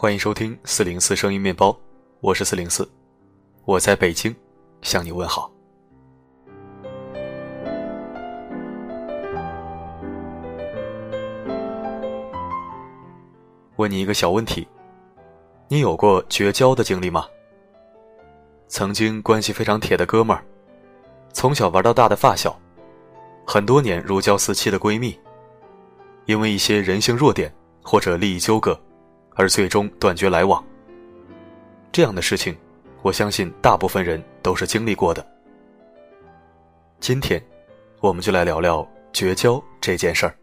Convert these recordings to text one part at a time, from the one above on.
欢迎收听四零四声音面包，我是四零四，我在北京向你问好。问你一个小问题：你有过绝交的经历吗？曾经关系非常铁的哥们儿，从小玩到大的发小，很多年如胶似漆的闺蜜，因为一些人性弱点或者利益纠葛。而最终断绝来往。这样的事情，我相信大部分人都是经历过的。今天，我们就来聊聊绝交这件事儿。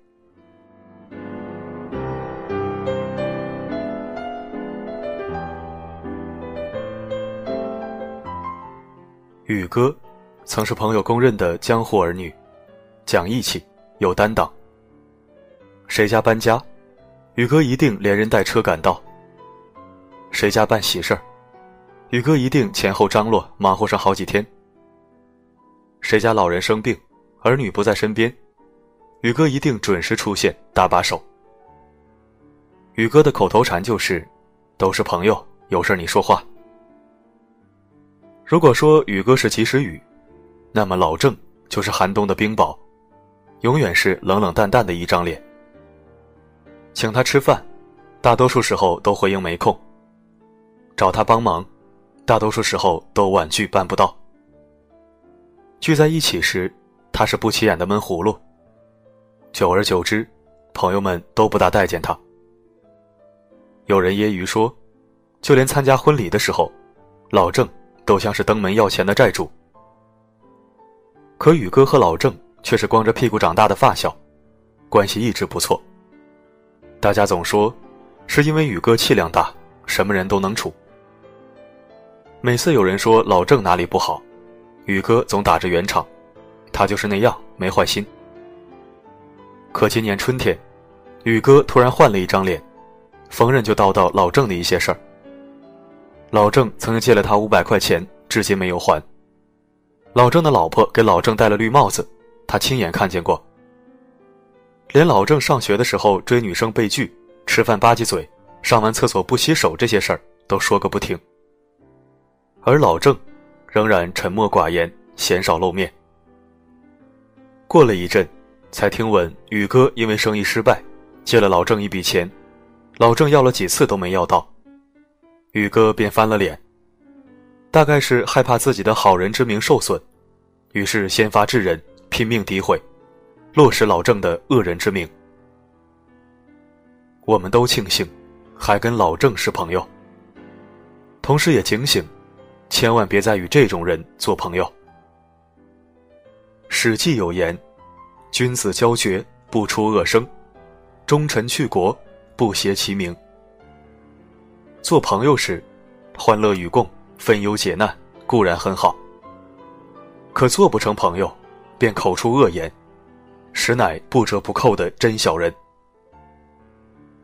宇哥，曾是朋友公认的江湖儿女，讲义气，有担当。谁家搬家？宇哥一定连人带车赶到。谁家办喜事儿，宇哥一定前后张罗，忙活上好几天。谁家老人生病，儿女不在身边，宇哥一定准时出现，搭把手。宇哥的口头禅就是：“都是朋友，有事你说话。”如果说宇哥是及时雨，那么老郑就是寒冬的冰雹，永远是冷冷淡淡的一张脸。请他吃饭，大多数时候都回应没空。找他帮忙，大多数时候都婉拒办不到。聚在一起时，他是不起眼的闷葫芦。久而久之，朋友们都不大待见他。有人揶揄说，就连参加婚礼的时候，老郑都像是登门要钱的债主。可宇哥和老郑却是光着屁股长大的发小，关系一直不错。大家总说，是因为宇哥气量大，什么人都能处。每次有人说老郑哪里不好，宇哥总打着圆场，他就是那样，没坏心。可今年春天，宇哥突然换了一张脸，逢人就叨叨老郑的一些事儿。老郑曾经借了他五百块钱，至今没有还。老郑的老婆给老郑戴了绿帽子，他亲眼看见过。连老郑上学的时候追女生被拒、吃饭吧唧嘴、上完厕所不洗手这些事儿都说个不停，而老郑仍然沉默寡言，鲜少露面。过了一阵，才听闻宇哥因为生意失败，借了老郑一笔钱，老郑要了几次都没要到，宇哥便翻了脸，大概是害怕自己的好人之名受损，于是先发制人，拼命诋毁。落实老郑的恶人之名，我们都庆幸，还跟老郑是朋友。同时也警醒，千万别再与这种人做朋友。《史记》有言：“君子交绝，不出恶声；忠臣去国，不携其名。”做朋友时，欢乐与共，分忧解难固然很好。可做不成朋友，便口出恶言。实乃不折不扣的真小人。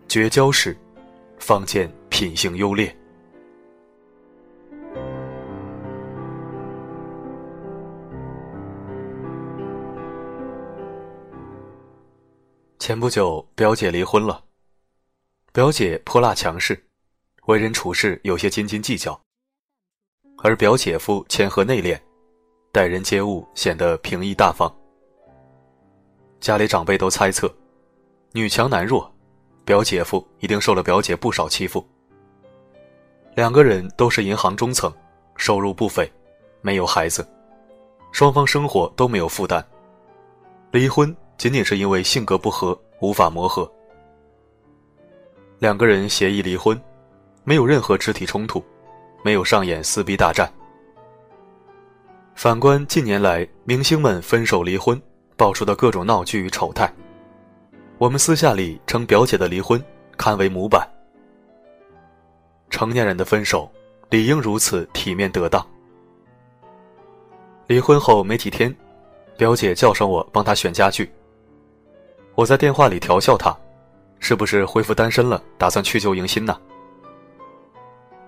绝交时，方见品性优劣。前不久，表姐离婚了。表姐泼辣强势，为人处事有些斤斤计较，而表姐夫谦和内敛，待人接物显得平易大方。家里长辈都猜测，女强男弱，表姐夫一定受了表姐不少欺负。两个人都是银行中层，收入不菲，没有孩子，双方生活都没有负担。离婚仅仅是因为性格不合，无法磨合。两个人协议离婚，没有任何肢体冲突，没有上演撕逼大战。反观近年来明星们分手离婚。爆出的各种闹剧与丑态，我们私下里称表姐的离婚堪为模板。成年人的分手理应如此体面得当。离婚后没几天，表姐叫上我帮她选家具。我在电话里调笑她，是不是恢复单身了，打算去旧迎新呢？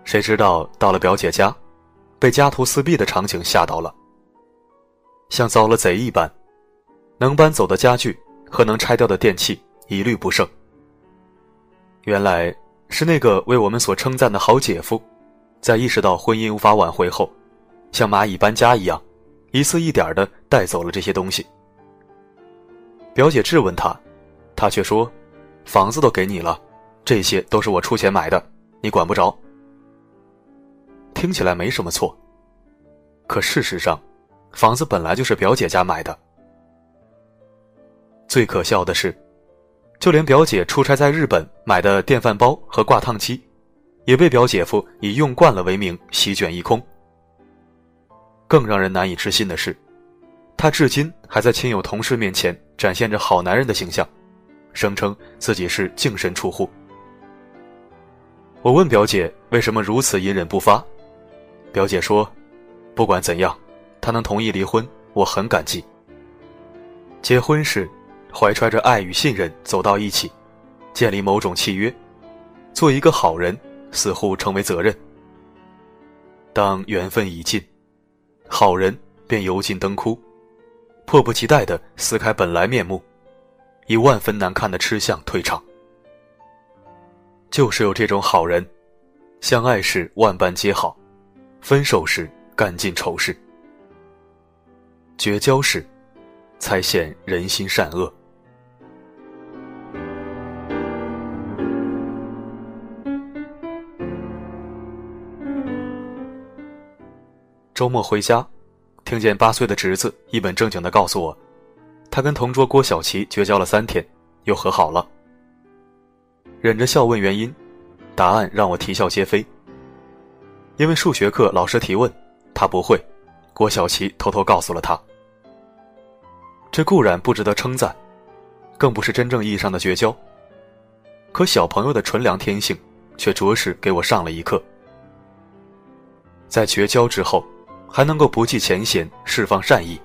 谁知道到了表姐家，被家徒四壁的场景吓到了，像遭了贼一般。能搬走的家具和能拆掉的电器一律不剩。原来是那个为我们所称赞的好姐夫，在意识到婚姻无法挽回后，像蚂蚁搬家一样，一次一点的带走了这些东西。表姐质问他，他却说：“房子都给你了，这些都是我出钱买的，你管不着。”听起来没什么错，可事实上，房子本来就是表姐家买的。最可笑的是，就连表姐出差在日本买的电饭煲和挂烫机，也被表姐夫以用惯了为名席卷一空。更让人难以置信的是，他至今还在亲友同事面前展现着好男人的形象，声称自己是净身出户。我问表姐为什么如此隐忍不发，表姐说：“不管怎样，他能同意离婚，我很感激。结婚时，怀揣着爱与信任走到一起，建立某种契约，做一个好人似乎成为责任。当缘分已尽，好人便油尽灯枯。”迫不及待地撕开本来面目，以万分难看的吃相退场。就是有这种好人，相爱时万般皆好，分手时干尽仇视，绝交时，才显人心善恶。周末回家。听见八岁的侄子一本正经的告诉我，他跟同桌郭小琪绝交了三天，又和好了。忍着笑问原因，答案让我啼笑皆非。因为数学课老师提问，他不会，郭小琪偷偷告诉了他。这固然不值得称赞，更不是真正意义上的绝交。可小朋友的纯良天性，却着实给我上了一课。在绝交之后。还能够不计前嫌释放善意，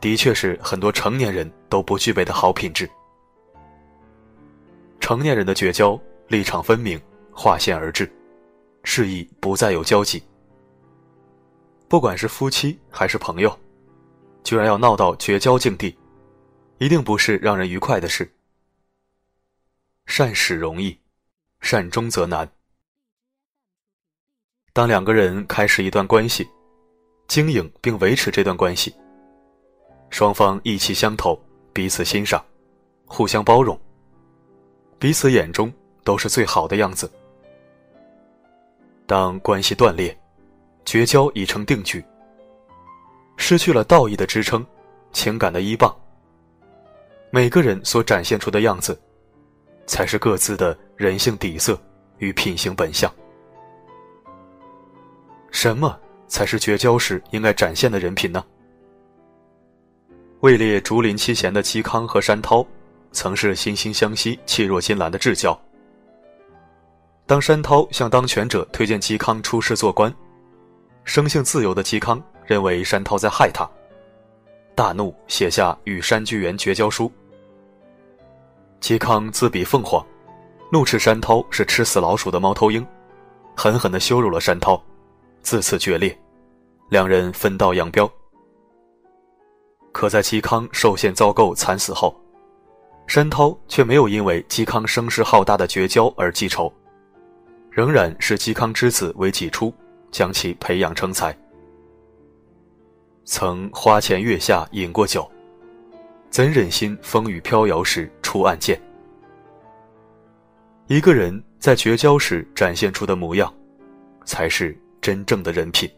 的确是很多成年人都不具备的好品质。成年人的绝交立场分明，划线而至，示意不再有交集。不管是夫妻还是朋友，居然要闹到绝交境地，一定不是让人愉快的事。善始容易，善终则难。当两个人开始一段关系。经营并维持这段关系，双方意气相投，彼此欣赏，互相包容，彼此眼中都是最好的样子。当关系断裂，绝交已成定局，失去了道义的支撑，情感的依傍，每个人所展现出的样子，才是各自的人性底色与品行本相。什么？才是绝交时应该展现的人品呢。位列竹林七贤的嵇康和山涛，曾是惺惺相惜、气若金兰的至交。当山涛向当权者推荐嵇康出仕做官，生性自由的嵇康认为山涛在害他，大怒，写下与山居元绝交书。嵇康自比凤凰，怒斥山涛是吃死老鼠的猫头鹰，狠狠地羞辱了山涛。自此决裂，两人分道扬镳。可在嵇康受限遭构惨死后，山涛却没有因为嵇康声势浩大的绝交而记仇，仍然视嵇康之子为己出，将其培养成才。曾花前月下饮过酒，怎忍心风雨飘摇时出暗箭？一个人在绝交时展现出的模样，才是。真正的人品。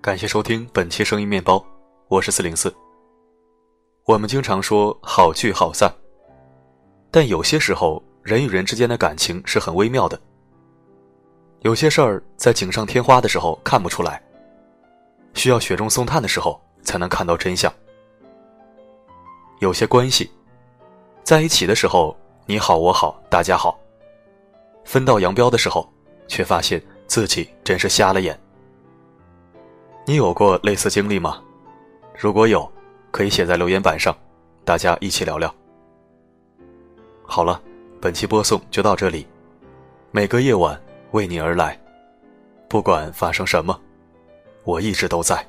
感谢收听本期声音面包，我是四零四。我们经常说好聚好散，但有些时候。人与人之间的感情是很微妙的，有些事儿在锦上添花的时候看不出来，需要雪中送炭的时候才能看到真相。有些关系，在一起的时候你好我好大家好，分道扬镳的时候，却发现自己真是瞎了眼。你有过类似经历吗？如果有，可以写在留言板上，大家一起聊聊。好了，本期播送就到这里。每个夜晚为你而来，不管发生什么，我一直都在。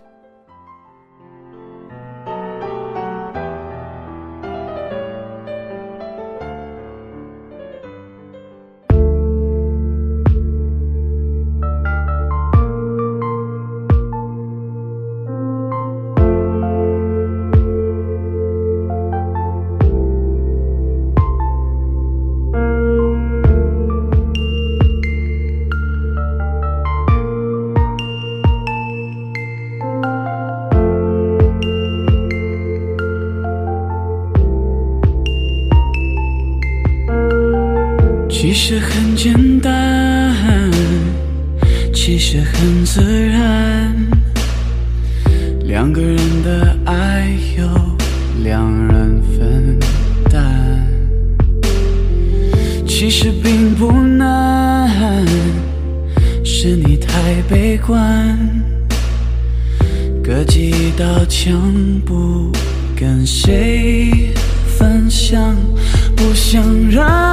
其实很简单，其实很自然。两个人的爱由两人分担，其实并不难，是你太悲观，隔几道墙不跟谁分享，不想让。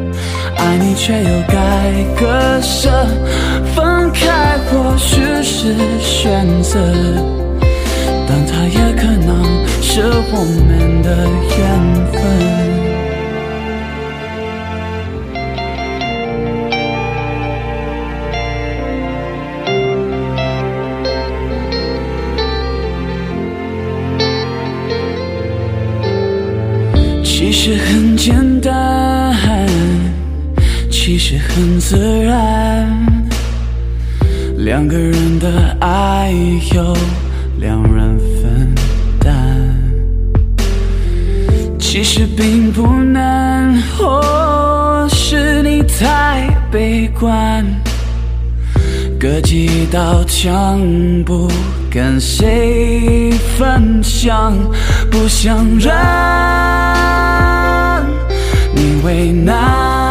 爱你却又该割舍，分开或许是选择，但它也可能是我们的缘分。其实很简单。很自然，两个人的爱由两人分担。其实并不难，或是你太悲观，隔几道墙不跟谁分享，不想让你为难。